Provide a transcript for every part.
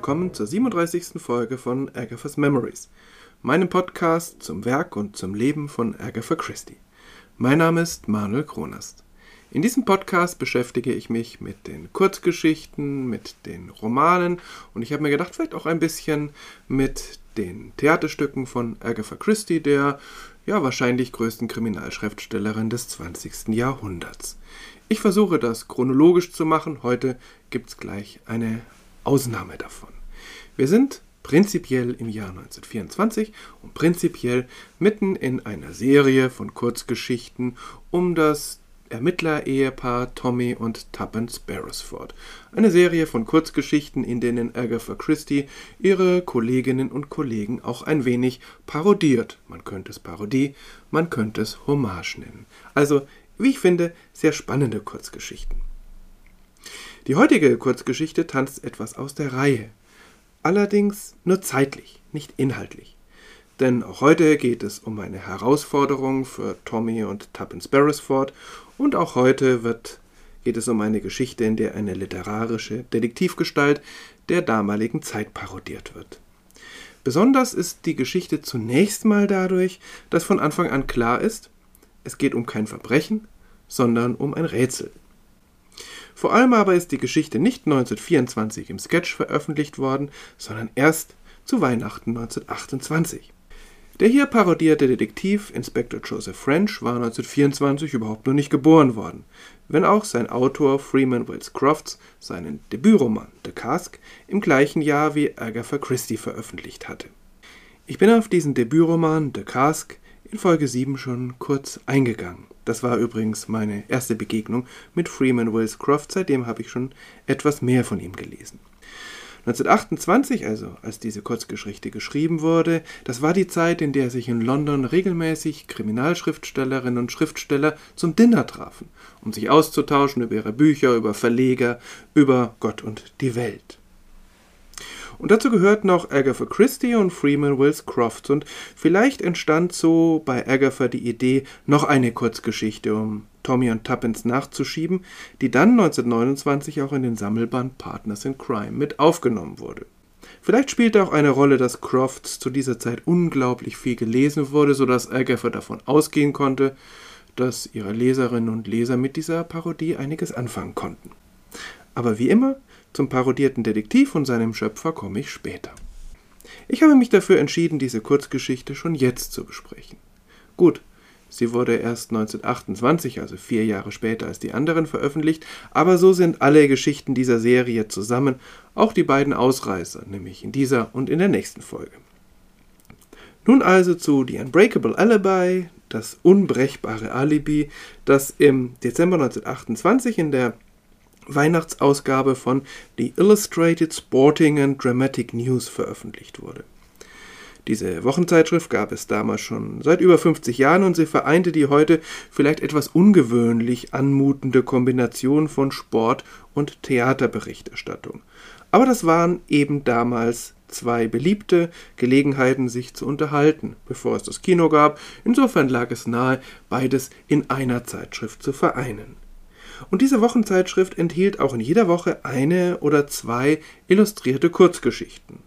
Willkommen zur 37. Folge von Agatha's Memories, meinem Podcast zum Werk und zum Leben von Agatha Christie. Mein Name ist Manuel Kronast. In diesem Podcast beschäftige ich mich mit den Kurzgeschichten, mit den Romanen und ich habe mir gedacht, vielleicht auch ein bisschen mit den Theaterstücken von Agatha Christie, der ja wahrscheinlich größten Kriminalschriftstellerin des 20. Jahrhunderts. Ich versuche das chronologisch zu machen. Heute gibt es gleich eine Ausnahme davon. Wir sind prinzipiell im Jahr 1924 und prinzipiell mitten in einer Serie von Kurzgeschichten um das Ermittler-Ehepaar Tommy und Tuppence Beresford. Eine Serie von Kurzgeschichten, in denen Agatha Christie ihre Kolleginnen und Kollegen auch ein wenig parodiert. Man könnte es Parodie, man könnte es Hommage nennen. Also, wie ich finde, sehr spannende Kurzgeschichten. Die heutige Kurzgeschichte tanzt etwas aus der Reihe. Allerdings nur zeitlich, nicht inhaltlich. Denn auch heute geht es um eine Herausforderung für Tommy und Tuppence Beresford und auch heute wird, geht es um eine Geschichte, in der eine literarische Detektivgestalt der damaligen Zeit parodiert wird. Besonders ist die Geschichte zunächst mal dadurch, dass von Anfang an klar ist, es geht um kein Verbrechen, sondern um ein Rätsel. Vor allem aber ist die Geschichte nicht 1924 im Sketch veröffentlicht worden, sondern erst zu Weihnachten 1928. Der hier parodierte Detektiv Inspector Joseph French war 1924 überhaupt noch nicht geboren worden, wenn auch sein Autor Freeman Wells Crofts seinen Debütroman The Cask im gleichen Jahr wie Agatha Christie veröffentlicht hatte. Ich bin auf diesen Debütroman The Cask in Folge 7 schon kurz eingegangen. Das war übrigens meine erste Begegnung mit Freeman Wells Crofts, seitdem habe ich schon etwas mehr von ihm gelesen. 1928, also als diese Kurzgeschichte geschrieben wurde, das war die Zeit, in der sich in London regelmäßig Kriminalschriftstellerinnen und Schriftsteller zum Dinner trafen, um sich auszutauschen über ihre Bücher, über Verleger, über Gott und die Welt. Und dazu gehörten auch Agatha Christie und Freeman Wills Crofts. Und vielleicht entstand so bei Agatha die Idee, noch eine Kurzgeschichte um Tommy und Tuppence nachzuschieben, die dann 1929 auch in den Sammelband Partners in Crime mit aufgenommen wurde. Vielleicht spielte auch eine Rolle, dass Crofts zu dieser Zeit unglaublich viel gelesen wurde, sodass Agatha davon ausgehen konnte, dass ihre Leserinnen und Leser mit dieser Parodie einiges anfangen konnten. Aber wie immer, zum parodierten Detektiv und seinem Schöpfer komme ich später. Ich habe mich dafür entschieden, diese Kurzgeschichte schon jetzt zu besprechen. Gut, sie wurde erst 1928, also vier Jahre später als die anderen, veröffentlicht, aber so sind alle Geschichten dieser Serie zusammen, auch die beiden Ausreißer, nämlich in dieser und in der nächsten Folge. Nun also zu The Unbreakable Alibi, das unbrechbare Alibi, das im Dezember 1928 in der Weihnachtsausgabe von The Illustrated Sporting and Dramatic News veröffentlicht wurde. Diese Wochenzeitschrift gab es damals schon seit über 50 Jahren und sie vereinte die heute vielleicht etwas ungewöhnlich anmutende Kombination von Sport und Theaterberichterstattung. Aber das waren eben damals zwei beliebte Gelegenheiten, sich zu unterhalten, bevor es das Kino gab. Insofern lag es nahe, beides in einer Zeitschrift zu vereinen. Und diese Wochenzeitschrift enthielt auch in jeder Woche eine oder zwei illustrierte Kurzgeschichten.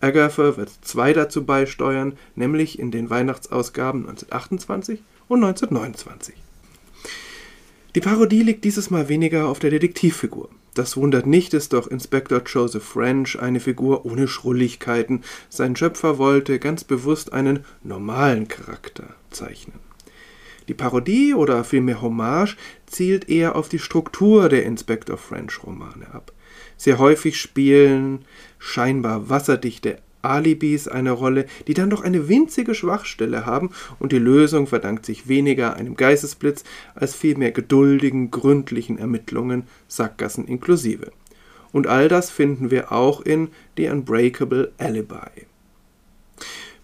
Agatha wird zwei dazu beisteuern, nämlich in den Weihnachtsausgaben 1928 und 1929. Die Parodie liegt dieses Mal weniger auf der Detektivfigur. Das wundert nicht, ist doch Inspektor Joseph French eine Figur ohne Schrulligkeiten. Sein Schöpfer wollte ganz bewusst einen normalen Charakter zeichnen. Die Parodie oder vielmehr Hommage zielt eher auf die Struktur der Inspector French Romane ab. Sehr häufig spielen scheinbar wasserdichte Alibis eine Rolle, die dann doch eine winzige Schwachstelle haben und die Lösung verdankt sich weniger einem Geistesblitz als vielmehr geduldigen, gründlichen Ermittlungen, Sackgassen inklusive. Und all das finden wir auch in The Unbreakable Alibi.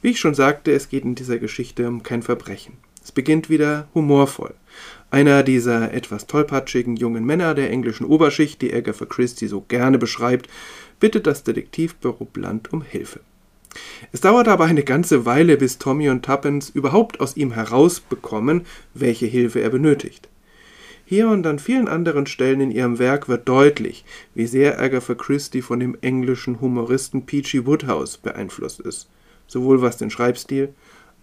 Wie ich schon sagte, es geht in dieser Geschichte um kein Verbrechen. Es beginnt wieder humorvoll. Einer dieser etwas tollpatschigen jungen Männer der englischen Oberschicht, die Agatha Christie so gerne beschreibt, bittet das Detektivbüro Blunt um Hilfe. Es dauert aber eine ganze Weile, bis Tommy und Tuppence überhaupt aus ihm herausbekommen, welche Hilfe er benötigt. Hier und an vielen anderen Stellen in ihrem Werk wird deutlich, wie sehr Agatha Christie von dem englischen Humoristen Peachy Woodhouse beeinflusst ist, sowohl was den Schreibstil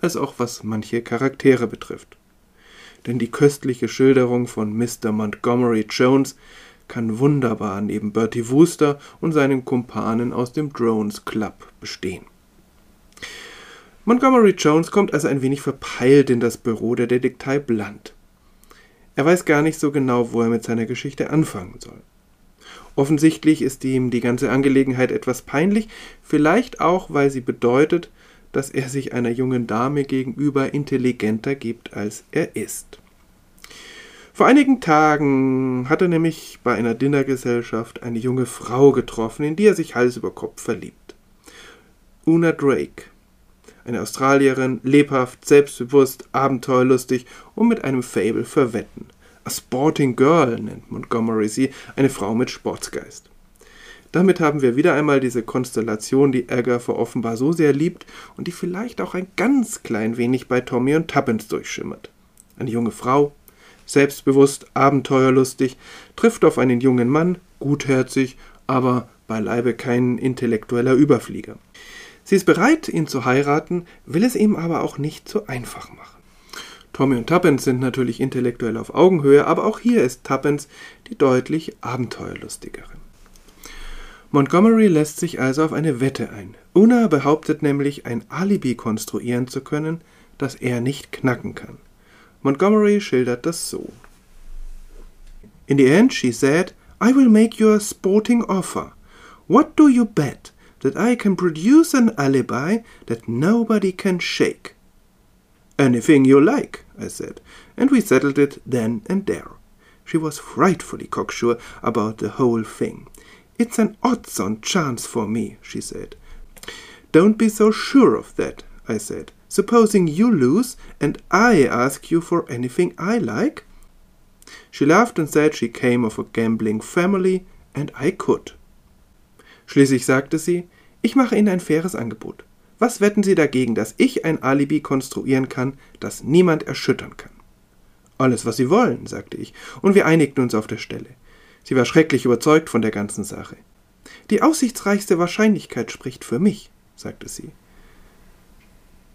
als auch was manche Charaktere betrifft. Denn die köstliche Schilderung von Mr. Montgomery Jones kann wunderbar neben Bertie Wooster und seinen Kumpanen aus dem Drones Club bestehen. Montgomery Jones kommt also ein wenig verpeilt in das Büro der Detektei Blunt. Er weiß gar nicht so genau, wo er mit seiner Geschichte anfangen soll. Offensichtlich ist ihm die ganze Angelegenheit etwas peinlich, vielleicht auch, weil sie bedeutet, dass er sich einer jungen Dame gegenüber intelligenter gibt, als er ist. Vor einigen Tagen hat er nämlich bei einer Dinnergesellschaft eine junge Frau getroffen, in die er sich Hals über Kopf verliebt. Una Drake, eine Australierin, lebhaft, selbstbewusst, abenteuerlustig und mit einem Fable für Wetten. A Sporting Girl nennt Montgomery sie, eine Frau mit Sportsgeist. Damit haben wir wieder einmal diese Konstellation, die Agatha offenbar so sehr liebt und die vielleicht auch ein ganz klein wenig bei Tommy und Tuppence durchschimmert. Eine junge Frau, selbstbewusst, abenteuerlustig, trifft auf einen jungen Mann, gutherzig, aber beileibe kein intellektueller Überflieger. Sie ist bereit, ihn zu heiraten, will es ihm aber auch nicht zu einfach machen. Tommy und Tuppence sind natürlich intellektuell auf Augenhöhe, aber auch hier ist Tuppence die deutlich abenteuerlustigere. Montgomery lässt sich also auf eine Wette ein. Una behauptet nämlich, ein Alibi konstruieren zu können, das er nicht knacken kann. Montgomery schildert das so. In the end she said, I will make you a sporting offer. What do you bet? That I can produce an alibi that nobody can shake. Anything you like, I said, and we settled it then and there. She was frightfully cocksure about the whole thing. It's an odds on chance for me, she said. Don't be so sure of that, I said. Supposing you lose and I ask you for anything I like? She laughed and said she came of a gambling family and I could. Schließlich sagte sie, ich mache Ihnen ein faires Angebot. Was wetten Sie dagegen, dass ich ein Alibi konstruieren kann, das niemand erschüttern kann? Alles, was Sie wollen, sagte ich, und wir einigten uns auf der Stelle. Sie war schrecklich überzeugt von der ganzen Sache. Die aussichtsreichste Wahrscheinlichkeit spricht für mich, sagte sie.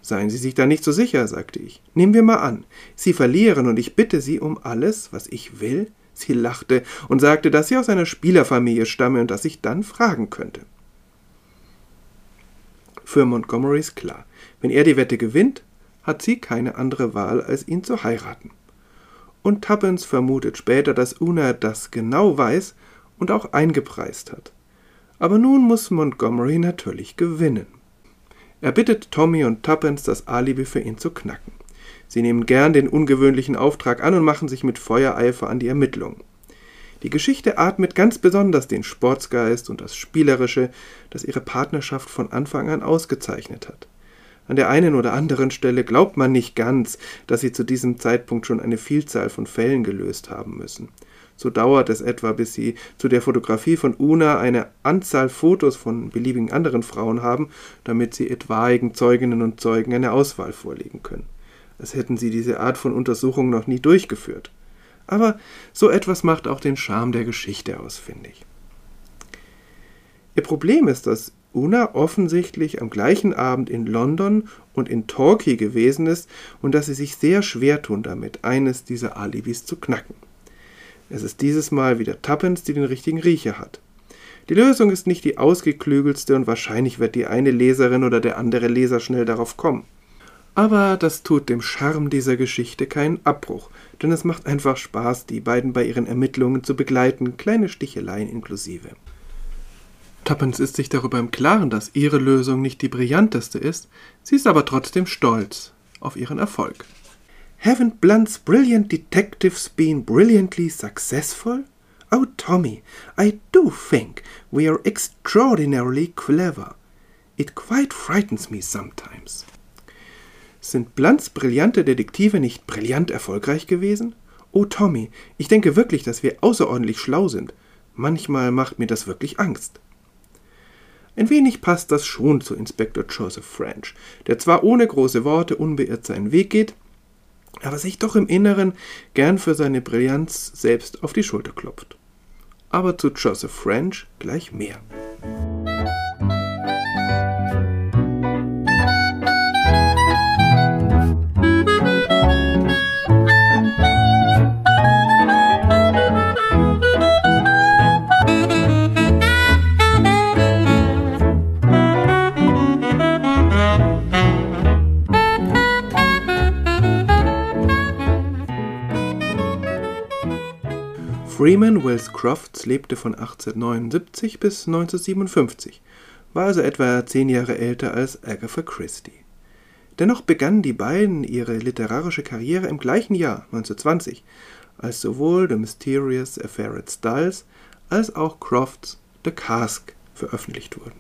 Seien Sie sich da nicht so sicher, sagte ich. Nehmen wir mal an, Sie verlieren und ich bitte Sie um alles, was ich will. Sie lachte und sagte, dass sie aus einer Spielerfamilie stamme und dass ich dann fragen könnte. Für Montgomery ist klar, wenn er die Wette gewinnt, hat sie keine andere Wahl, als ihn zu heiraten. Und Tuppence vermutet später, dass Una das genau weiß und auch eingepreist hat. Aber nun muss Montgomery natürlich gewinnen. Er bittet Tommy und Tuppence, das Alibi für ihn zu knacken. Sie nehmen gern den ungewöhnlichen Auftrag an und machen sich mit Feuereifer an die Ermittlungen. Die Geschichte atmet ganz besonders den Sportsgeist und das Spielerische, das ihre Partnerschaft von Anfang an ausgezeichnet hat. An der einen oder anderen Stelle glaubt man nicht ganz, dass sie zu diesem Zeitpunkt schon eine Vielzahl von Fällen gelöst haben müssen. So dauert es etwa, bis sie zu der Fotografie von Una eine Anzahl Fotos von beliebigen anderen Frauen haben, damit sie etwaigen Zeuginnen und Zeugen eine Auswahl vorlegen können. Als hätten sie diese Art von Untersuchung noch nie durchgeführt. Aber so etwas macht auch den Charme der Geschichte aus, finde ich. Ihr Problem ist, dass Una offensichtlich am gleichen Abend in London und in Torquay gewesen ist und dass sie sich sehr schwer tun damit, eines dieser Alibis zu knacken. Es ist dieses Mal wieder Tuppence, die den richtigen Riecher hat. Die Lösung ist nicht die ausgeklügelste und wahrscheinlich wird die eine Leserin oder der andere Leser schnell darauf kommen. Aber das tut dem Charme dieser Geschichte keinen Abbruch, denn es macht einfach Spaß, die beiden bei ihren Ermittlungen zu begleiten, kleine Sticheleien inklusive. Tuppence ist sich darüber im Klaren, dass ihre Lösung nicht die brillanteste ist, sie ist aber trotzdem stolz auf ihren Erfolg. Haven't Blunt's brilliant detectives been brilliantly successful? Oh, Tommy, I do think we are extraordinarily clever. It quite frightens me sometimes. Sind Blunts brillante Detektive nicht brillant erfolgreich gewesen? Oh, Tommy, ich denke wirklich, dass wir außerordentlich schlau sind. Manchmal macht mir das wirklich Angst. Ein wenig passt das schon zu Inspektor Joseph French, der zwar ohne große Worte unbeirrt seinen Weg geht, aber sich doch im Inneren gern für seine Brillanz selbst auf die Schulter klopft. Aber zu Joseph French gleich mehr. Freeman Wells Crofts lebte von 1879 bis 1957, war also etwa zehn Jahre älter als Agatha Christie. Dennoch begannen die beiden ihre literarische Karriere im gleichen Jahr, 1920, als sowohl The Mysterious Affair at Styles als auch Crofts The Cask veröffentlicht wurden.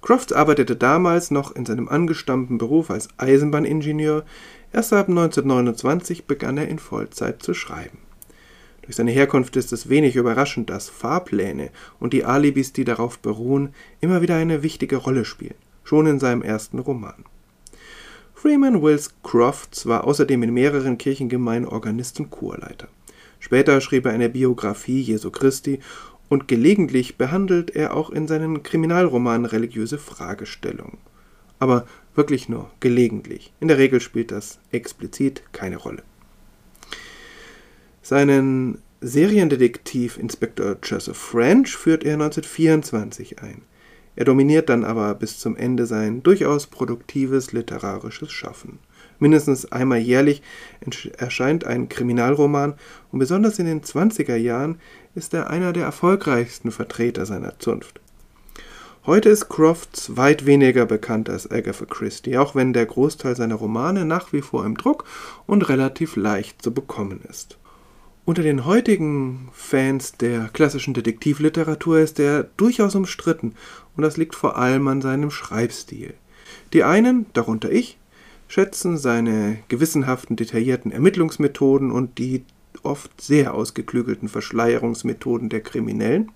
Crofts arbeitete damals noch in seinem angestammten Beruf als Eisenbahningenieur, erst ab 1929 begann er in Vollzeit zu schreiben. Durch seine Herkunft ist es wenig überraschend, dass Fahrpläne und die Alibis, die darauf beruhen, immer wieder eine wichtige Rolle spielen, schon in seinem ersten Roman. Freeman Wills Crofts war außerdem in mehreren Kirchengemeinden Organist und Chorleiter. Später schrieb er eine Biografie Jesu Christi und gelegentlich behandelt er auch in seinen Kriminalromanen religiöse Fragestellungen. Aber wirklich nur gelegentlich. In der Regel spielt das explizit keine Rolle. Seinen Seriendetektiv Inspektor Joseph French führt er 1924 ein. Er dominiert dann aber bis zum Ende sein durchaus produktives literarisches Schaffen. Mindestens einmal jährlich erscheint ein Kriminalroman und besonders in den 20er Jahren ist er einer der erfolgreichsten Vertreter seiner Zunft. Heute ist Crofts weit weniger bekannt als Agatha Christie, auch wenn der Großteil seiner Romane nach wie vor im Druck und relativ leicht zu bekommen ist. Unter den heutigen Fans der klassischen Detektivliteratur ist er durchaus umstritten und das liegt vor allem an seinem Schreibstil. Die einen, darunter ich, schätzen seine gewissenhaften, detaillierten Ermittlungsmethoden und die oft sehr ausgeklügelten Verschleierungsmethoden der Kriminellen.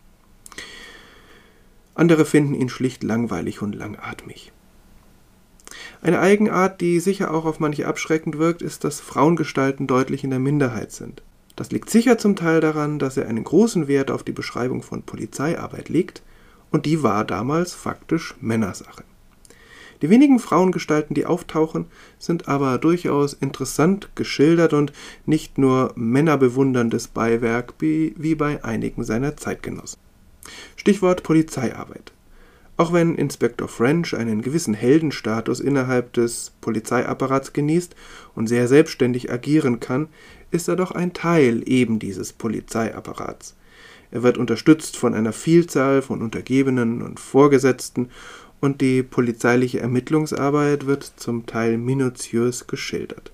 Andere finden ihn schlicht langweilig und langatmig. Eine Eigenart, die sicher auch auf manche abschreckend wirkt, ist, dass Frauengestalten deutlich in der Minderheit sind. Das liegt sicher zum Teil daran, dass er einen großen Wert auf die Beschreibung von Polizeiarbeit legt, und die war damals faktisch Männersache. Die wenigen Frauengestalten, die auftauchen, sind aber durchaus interessant geschildert und nicht nur männerbewunderndes Beiwerk wie, bei einigen seiner Zeitgenossen. Stichwort Polizeiarbeit. Auch wenn Inspektor French einen gewissen Heldenstatus innerhalb des Polizeiapparats genießt und sehr selbstständig agieren kann, ist er doch ein Teil eben dieses Polizeiapparats. Er wird unterstützt von einer Vielzahl von Untergebenen und Vorgesetzten und die polizeiliche Ermittlungsarbeit wird zum Teil minutiös geschildert.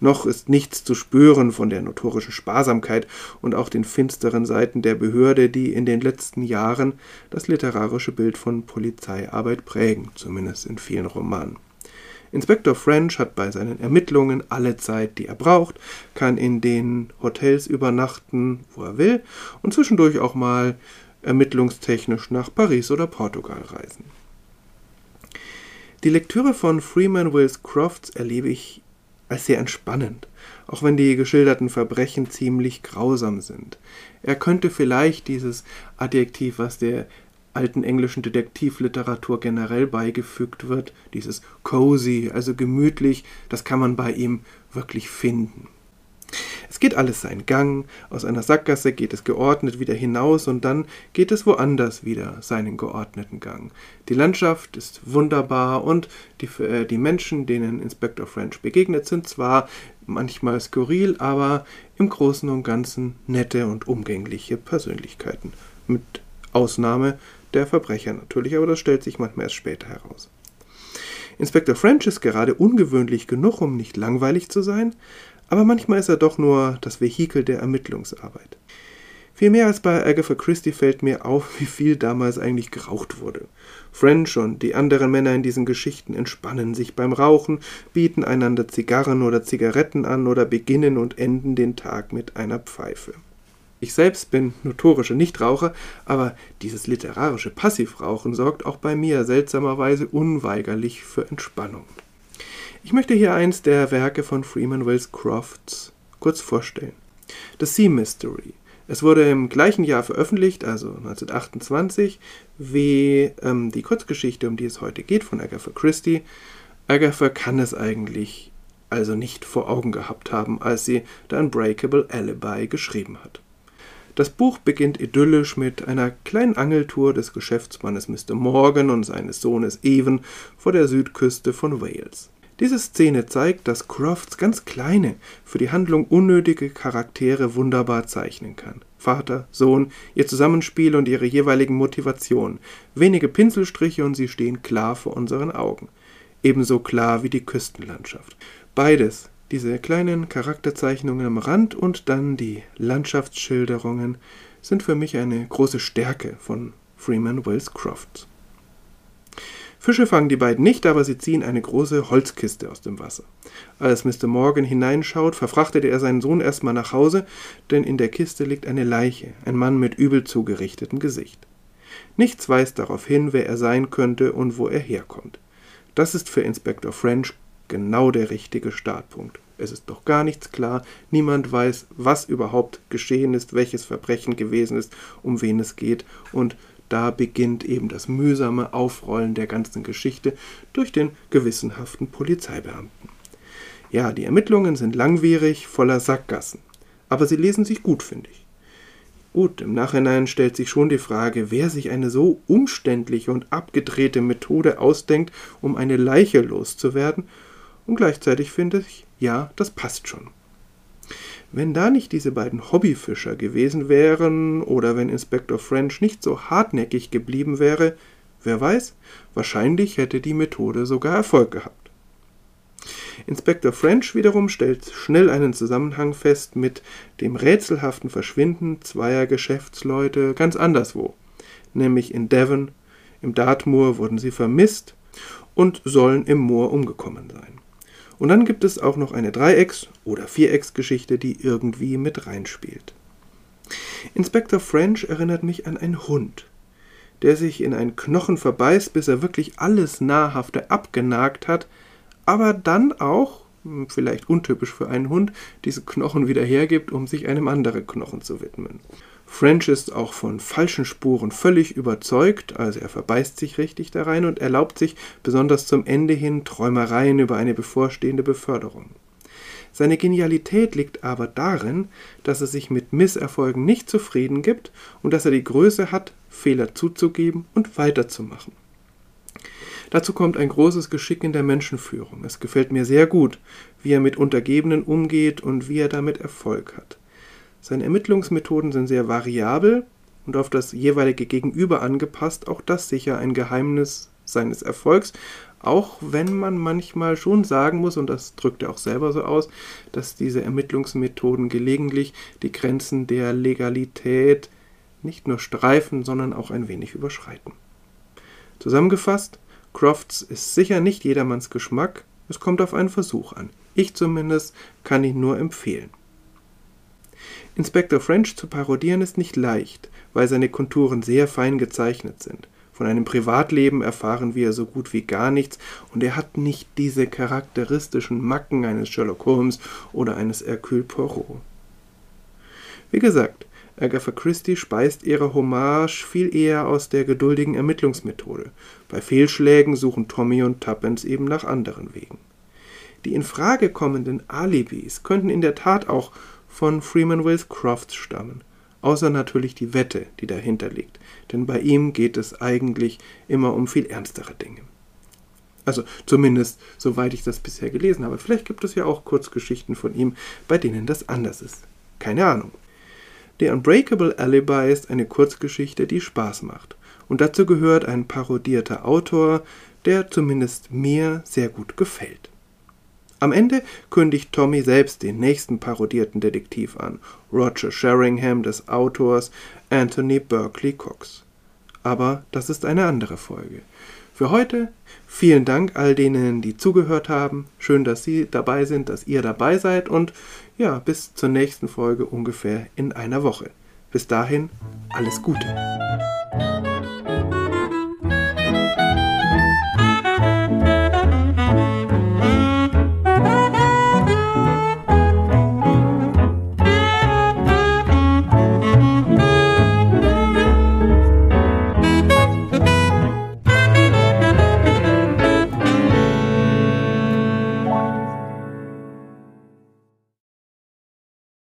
Noch ist nichts zu spüren von der notorischen Sparsamkeit und auch den finsteren Seiten der Behörde, die in den letzten Jahren das literarische Bild von Polizeiarbeit prägen, zumindest in vielen Romanen. Inspektor French hat bei seinen Ermittlungen alle Zeit, die er braucht, kann in den Hotels übernachten, wo er will und zwischendurch auch mal ermittlungstechnisch nach Paris oder Portugal reisen. Die Lektüre von Freeman Wills Crofts erlebe ich als sehr entspannend, auch wenn die geschilderten Verbrechen ziemlich grausam sind. Er könnte vielleicht dieses Adjektiv, was der alten englischen Detektivliteratur generell beigefügt wird, dieses cozy, also gemütlich, das kann man bei ihm wirklich finden. Geht alles seinen Gang, aus einer Sackgasse geht es geordnet wieder hinaus und dann geht es woanders wieder seinen geordneten Gang. Die Landschaft ist wunderbar und die, äh, die Menschen, denen Inspector French begegnet, sind zwar manchmal skurril, aber im Großen und Ganzen nette und umgängliche Persönlichkeiten. Mit Ausnahme der Verbrecher natürlich, aber das stellt sich manchmal erst später heraus. Inspektor French ist gerade ungewöhnlich genug, um nicht langweilig zu sein, aber manchmal ist er doch nur das Vehikel der Ermittlungsarbeit. Viel mehr als bei Agatha Christie fällt mir auf, wie viel damals eigentlich geraucht wurde. French und die anderen Männer in diesen Geschichten entspannen sich beim Rauchen, bieten einander Zigarren oder Zigaretten an oder beginnen und enden den Tag mit einer Pfeife. Ich selbst bin notorischer Nichtraucher, aber dieses literarische Passivrauchen sorgt auch bei mir seltsamerweise unweigerlich für Entspannung. Ich möchte hier eins der Werke von Freeman Wills Crofts kurz vorstellen. The Sea Mystery. Es wurde im gleichen Jahr veröffentlicht, also 1928, wie ähm, die Kurzgeschichte, um die es heute geht, von Agatha Christie. Agatha kann es eigentlich also nicht vor Augen gehabt haben, als sie The Unbreakable Alibi geschrieben hat. Das Buch beginnt idyllisch mit einer kleinen Angeltour des Geschäftsmannes Mr. Morgan und seines Sohnes Evan vor der Südküste von Wales. Diese Szene zeigt, dass Crofts ganz kleine, für die Handlung unnötige Charaktere wunderbar zeichnen kann. Vater, Sohn, ihr Zusammenspiel und ihre jeweiligen Motivationen. Wenige Pinselstriche und sie stehen klar vor unseren Augen. Ebenso klar wie die Küstenlandschaft. Beides diese kleinen Charakterzeichnungen am Rand und dann die Landschaftsschilderungen sind für mich eine große Stärke von Freeman Wells Crofts. Fische fangen die beiden nicht, aber sie ziehen eine große Holzkiste aus dem Wasser. Als Mr. Morgan hineinschaut, verfrachtet er seinen Sohn erstmal nach Hause, denn in der Kiste liegt eine Leiche, ein Mann mit übel zugerichtetem Gesicht. Nichts weist darauf hin, wer er sein könnte und wo er herkommt. Das ist für Inspektor French genau der richtige Startpunkt. Es ist doch gar nichts klar, niemand weiß, was überhaupt geschehen ist, welches Verbrechen gewesen ist, um wen es geht, und da beginnt eben das mühsame Aufrollen der ganzen Geschichte durch den gewissenhaften Polizeibeamten. Ja, die Ermittlungen sind langwierig, voller Sackgassen, aber sie lesen sich gut, finde ich. Gut, im Nachhinein stellt sich schon die Frage, wer sich eine so umständliche und abgedrehte Methode ausdenkt, um eine Leiche loszuwerden und gleichzeitig finde ich, ja, das passt schon. Wenn da nicht diese beiden Hobbyfischer gewesen wären oder wenn Inspektor French nicht so hartnäckig geblieben wäre, wer weiß, wahrscheinlich hätte die Methode sogar Erfolg gehabt. Inspektor French wiederum stellt schnell einen Zusammenhang fest mit dem rätselhaften Verschwinden zweier Geschäftsleute ganz anderswo, nämlich in Devon. Im Dartmoor wurden sie vermisst und sollen im Moor umgekommen sein. Und dann gibt es auch noch eine Dreiecks- oder Vierecksgeschichte, die irgendwie mit reinspielt. Inspektor French erinnert mich an einen Hund, der sich in einen Knochen verbeißt, bis er wirklich alles Nahrhafte abgenagt hat, aber dann auch, hm, vielleicht untypisch für einen Hund, diese Knochen wieder hergibt, um sich einem anderen Knochen zu widmen. French ist auch von falschen Spuren völlig überzeugt, also er verbeißt sich richtig da rein und erlaubt sich besonders zum Ende hin Träumereien über eine bevorstehende Beförderung. Seine Genialität liegt aber darin, dass er sich mit Misserfolgen nicht zufrieden gibt und dass er die Größe hat, Fehler zuzugeben und weiterzumachen. Dazu kommt ein großes Geschick in der Menschenführung. Es gefällt mir sehr gut, wie er mit Untergebenen umgeht und wie er damit Erfolg hat. Seine Ermittlungsmethoden sind sehr variabel und auf das jeweilige Gegenüber angepasst, auch das sicher ein Geheimnis seines Erfolgs, auch wenn man manchmal schon sagen muss, und das drückt er auch selber so aus, dass diese Ermittlungsmethoden gelegentlich die Grenzen der Legalität nicht nur streifen, sondern auch ein wenig überschreiten. Zusammengefasst, Crofts ist sicher nicht jedermanns Geschmack, es kommt auf einen Versuch an. Ich zumindest kann ihn nur empfehlen. Inspektor French zu parodieren ist nicht leicht, weil seine Konturen sehr fein gezeichnet sind. Von einem Privatleben erfahren wir so gut wie gar nichts und er hat nicht diese charakteristischen Macken eines Sherlock Holmes oder eines Hercule Poirot. Wie gesagt, Agatha Christie speist ihre Hommage viel eher aus der geduldigen Ermittlungsmethode. Bei Fehlschlägen suchen Tommy und Tuppence eben nach anderen Wegen. Die in Frage kommenden Alibis könnten in der Tat auch von Freeman Wills Crofts stammen, außer natürlich die Wette, die dahinter liegt, denn bei ihm geht es eigentlich immer um viel ernstere Dinge. Also zumindest soweit ich das bisher gelesen habe. Vielleicht gibt es ja auch Kurzgeschichten von ihm, bei denen das anders ist. Keine Ahnung. The Unbreakable Alibi ist eine Kurzgeschichte, die Spaß macht. Und dazu gehört ein parodierter Autor, der zumindest mir sehr gut gefällt. Am Ende kündigt Tommy selbst den nächsten parodierten Detektiv an, Roger Sheringham des Autors Anthony Berkeley Cox. Aber das ist eine andere Folge. Für heute vielen Dank all denen, die zugehört haben. Schön, dass Sie dabei sind, dass ihr dabei seid und ja, bis zur nächsten Folge ungefähr in einer Woche. Bis dahin, alles Gute.